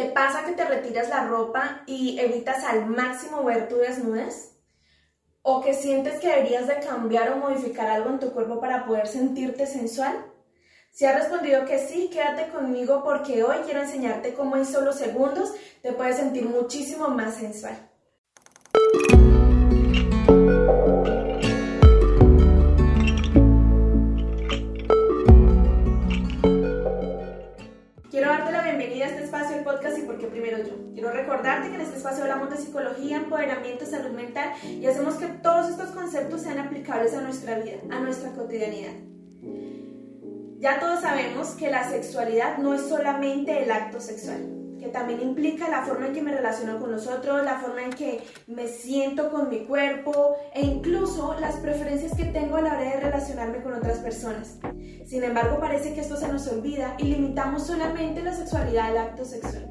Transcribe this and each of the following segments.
¿Te pasa que te retiras la ropa y evitas al máximo ver tu desnudez? ¿O que sientes que deberías de cambiar o modificar algo en tu cuerpo para poder sentirte sensual? Si has respondido que sí, quédate conmigo porque hoy quiero enseñarte cómo en solo segundos te puedes sentir muchísimo más sensual. Quiero recordarte que en este espacio hablamos de psicología, empoderamiento, salud mental y hacemos que todos estos conceptos sean aplicables a nuestra vida, a nuestra cotidianidad. Ya todos sabemos que la sexualidad no es solamente el acto sexual, que también implica la forma en que me relaciono con los otros, la forma en que me siento con mi cuerpo e incluso las preferencias que tengo a la hora de relacionarme con otras personas. Sin embargo, parece que esto se nos olvida y limitamos solamente la sexualidad al acto sexual.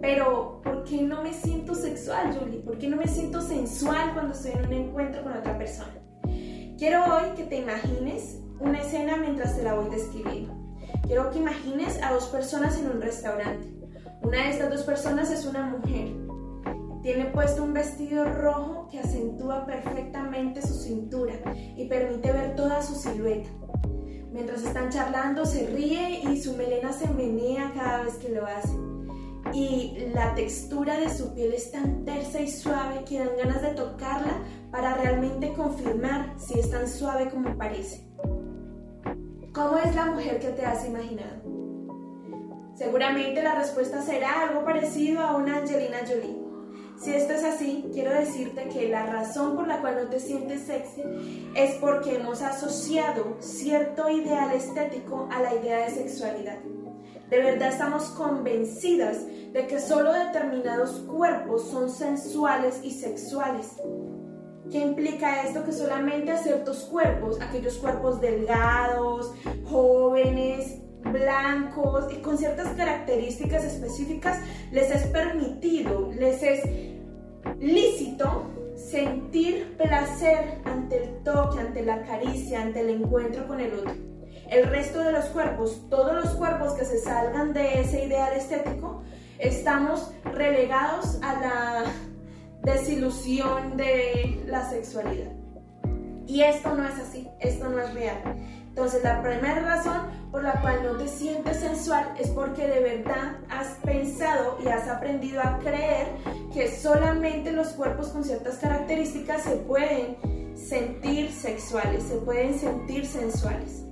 Pero, ¿por qué no me siento sexual, Julie? ¿Por qué no me siento sensual cuando estoy en un encuentro con otra persona? Quiero hoy que te imagines una escena mientras te la voy describiendo. Quiero que imagines a dos personas en un restaurante. Una de estas dos personas es una mujer. Tiene puesto un vestido rojo que acentúa perfectamente su cintura y permite ver toda su silueta. Mientras están charlando, se ríe y su melena se menea cada vez que lo hace y la textura de su piel es tan tersa y suave que dan ganas de tocarla para realmente confirmar si es tan suave como parece. ¿Cómo es la mujer que te has imaginado? Seguramente la respuesta será algo parecido a una Angelina Jolie. Si esto es así, quiero decirte que la razón por la cual no te sientes sexy es porque hemos asociado cierto ideal estético a la idea de sexualidad. De verdad estamos convencidas de que solo determinados cuerpos son sensuales y sexuales. ¿Qué implica esto? Que solamente a ciertos cuerpos, aquellos cuerpos delgados, jóvenes, blancos y con ciertas características específicas, les es permitido, les es lícito sentir placer ante el toque, ante la caricia, ante el encuentro con el otro el resto de los cuerpos, todos los cuerpos que se salgan de ese ideal estético, estamos relegados a la desilusión de la sexualidad. Y esto no es así, esto no es real. Entonces la primera razón por la cual no te sientes sensual es porque de verdad has pensado y has aprendido a creer que solamente los cuerpos con ciertas características se pueden sentir sexuales, se pueden sentir sensuales.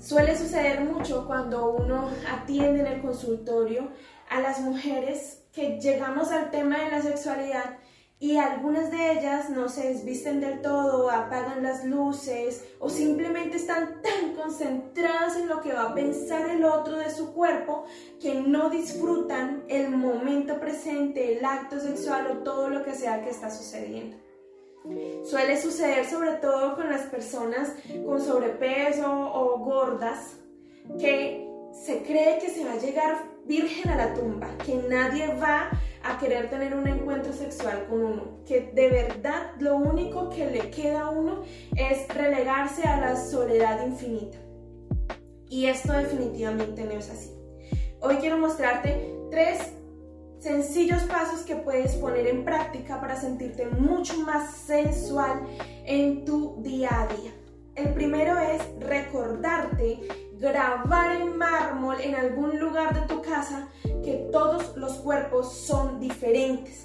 Suele suceder mucho cuando uno atiende en el consultorio a las mujeres que llegamos al tema de la sexualidad y algunas de ellas no se desvisten del todo, apagan las luces o simplemente están tan concentradas en lo que va a pensar el otro de su cuerpo que no disfrutan el momento presente, el acto sexual o todo lo que sea que está sucediendo. Suele suceder sobre todo con las personas con sobrepeso o gordas que se cree que se va a llegar virgen a la tumba, que nadie va a querer tener un encuentro sexual con uno, que de verdad lo único que le queda a uno es relegarse a la soledad infinita. Y esto definitivamente no es así. Hoy quiero mostrarte tres sencillos pasos que puedes poner en práctica para sentirte mucho más sensual en tu día a día. El primero es recordarte, grabar en mármol en algún lugar de tu casa que todos los cuerpos son diferentes.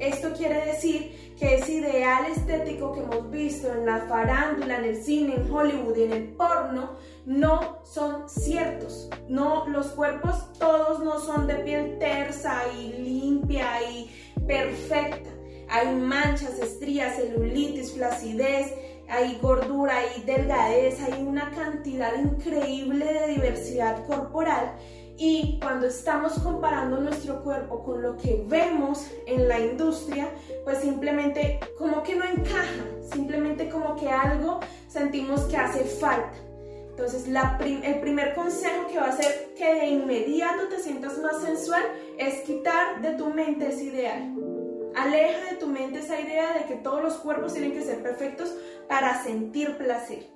Esto quiere decir que ese ideal estético que hemos visto en la farándula, en el cine, en Hollywood y en el porno, no son ciertos. No, los cuerpos todos no son de piel tersa y limpia y perfecta. Hay manchas, estrías, celulitis, flacidez, hay gordura, hay delgadez, hay una cantidad increíble de diversidad corporal y cuando estamos comparando nuestro cuerpo con lo que vemos en la industria, pues simplemente como que no encaja, simplemente como que algo sentimos que hace falta. Entonces, el primer consejo que va a hacer que de inmediato te sientas más sensual es quitar de tu mente ese ideal. Aleja de tu mente esa idea de que todos los cuerpos tienen que ser perfectos para sentir placer.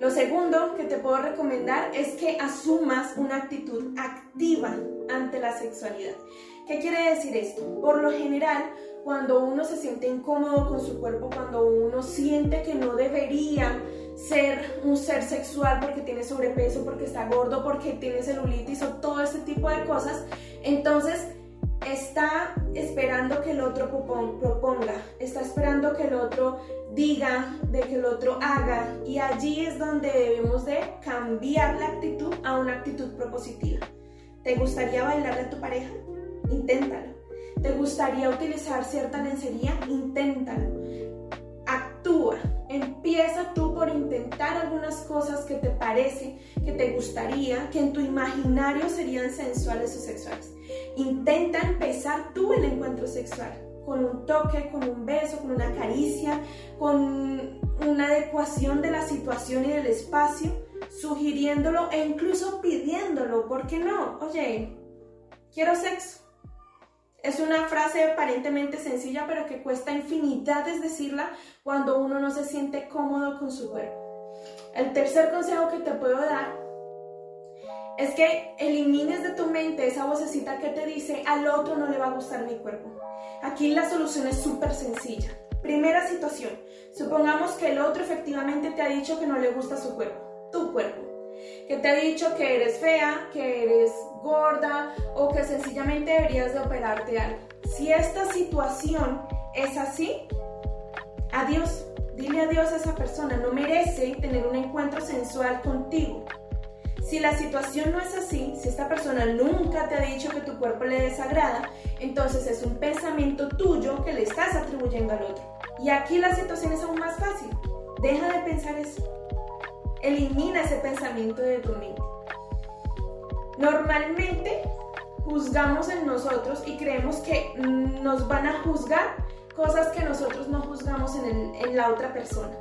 Lo segundo que te puedo recomendar es que asumas una actitud activa ante la sexualidad. ¿Qué quiere decir esto? Por lo general, cuando uno se siente incómodo con su cuerpo, cuando uno siente que no debería ser un ser sexual porque tiene sobrepeso, porque está gordo, porque tiene celulitis o todo este tipo de cosas, entonces está esperando que el otro proponga, está esperando que el otro diga, de que el otro haga y allí es donde debemos de cambiar la actitud a una actitud propositiva. ¿Te gustaría bailarle a tu pareja? Inténtalo. ¿Te gustaría utilizar cierta lencería? Inténtalo. Actúa. Empieza tú por intentar algunas cosas que te parece, que te gustaría, que en tu imaginario serían sensuales o sexuales. Intenta empezar tú el encuentro sexual con un toque, con un beso, con una caricia, con una adecuación de la situación y del espacio, sugiriéndolo e incluso pidiéndolo. ¿Por qué no? Oye, quiero sexo. Es una frase aparentemente sencilla, pero que cuesta infinidades decirla cuando uno no se siente cómodo con su cuerpo. El tercer consejo que te puedo dar es que elimines de tu mente esa vocecita que te dice al otro no le va a gustar mi cuerpo. Aquí la solución es súper sencilla. Primera situación, supongamos que el otro efectivamente te ha dicho que no le gusta su cuerpo, que te ha dicho que eres fea, que eres gorda o que sencillamente deberías de operarte algo. Si esta situación es así, adiós, dile adiós a esa persona, no merece tener un encuentro sensual contigo. Si la situación no es así, si esta persona nunca te ha dicho que tu cuerpo le desagrada, entonces es un pensamiento tuyo que le estás atribuyendo al otro. Y aquí la situación es aún más fácil. Deja de pensar eso. Elimina ese pensamiento de tu mente. Normalmente juzgamos en nosotros y creemos que nos van a juzgar cosas que nosotros no juzgamos en, en la otra persona.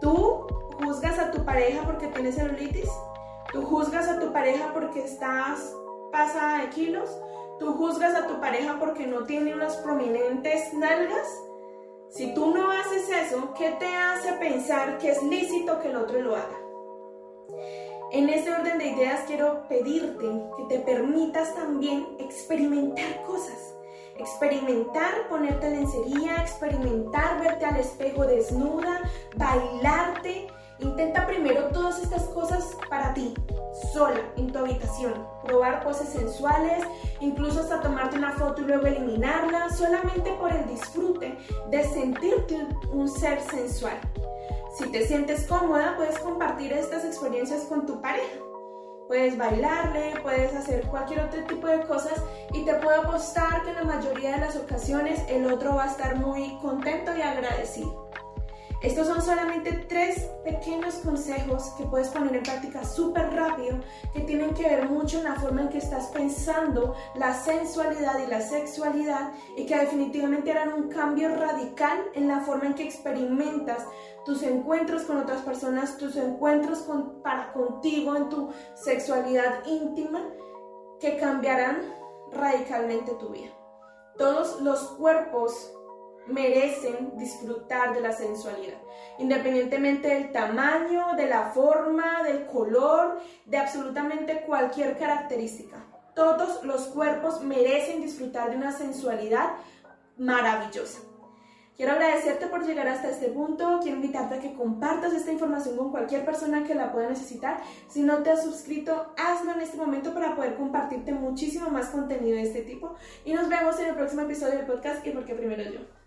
¿Tú juzgas a tu pareja porque tiene celulitis? Tú juzgas a tu pareja porque estás pasada de kilos. Tú juzgas a tu pareja porque no tiene unas prominentes nalgas. Si tú no haces eso, ¿qué te hace pensar que es lícito que el otro lo haga? En este orden de ideas quiero pedirte que te permitas también experimentar cosas. Experimentar ponerte lencería, experimentar verte al espejo desnuda, bailarte, Intenta primero todas estas cosas para ti, sola, en tu habitación. Probar poses sensuales, incluso hasta tomarte una foto y luego eliminarla, solamente por el disfrute de sentirte un ser sensual. Si te sientes cómoda, puedes compartir estas experiencias con tu pareja. Puedes bailarle, puedes hacer cualquier otro tipo de cosas y te puedo apostar que en la mayoría de las ocasiones el otro va a estar muy contento y agradecido. Estos son solamente tres pequeños consejos que puedes poner en práctica súper rápido, que tienen que ver mucho en la forma en que estás pensando la sensualidad y la sexualidad y que definitivamente harán un cambio radical en la forma en que experimentas tus encuentros con otras personas, tus encuentros para contigo en tu sexualidad íntima, que cambiarán radicalmente tu vida. Todos los cuerpos merecen disfrutar de la sensualidad, independientemente del tamaño, de la forma, del color, de absolutamente cualquier característica. Todos los cuerpos merecen disfrutar de una sensualidad maravillosa. Quiero agradecerte por llegar hasta este punto. Quiero invitarte a que compartas esta información con cualquier persona que la pueda necesitar. Si no te has suscrito, hazlo en este momento para poder compartirte muchísimo más contenido de este tipo. Y nos vemos en el próximo episodio del podcast y porque primero yo.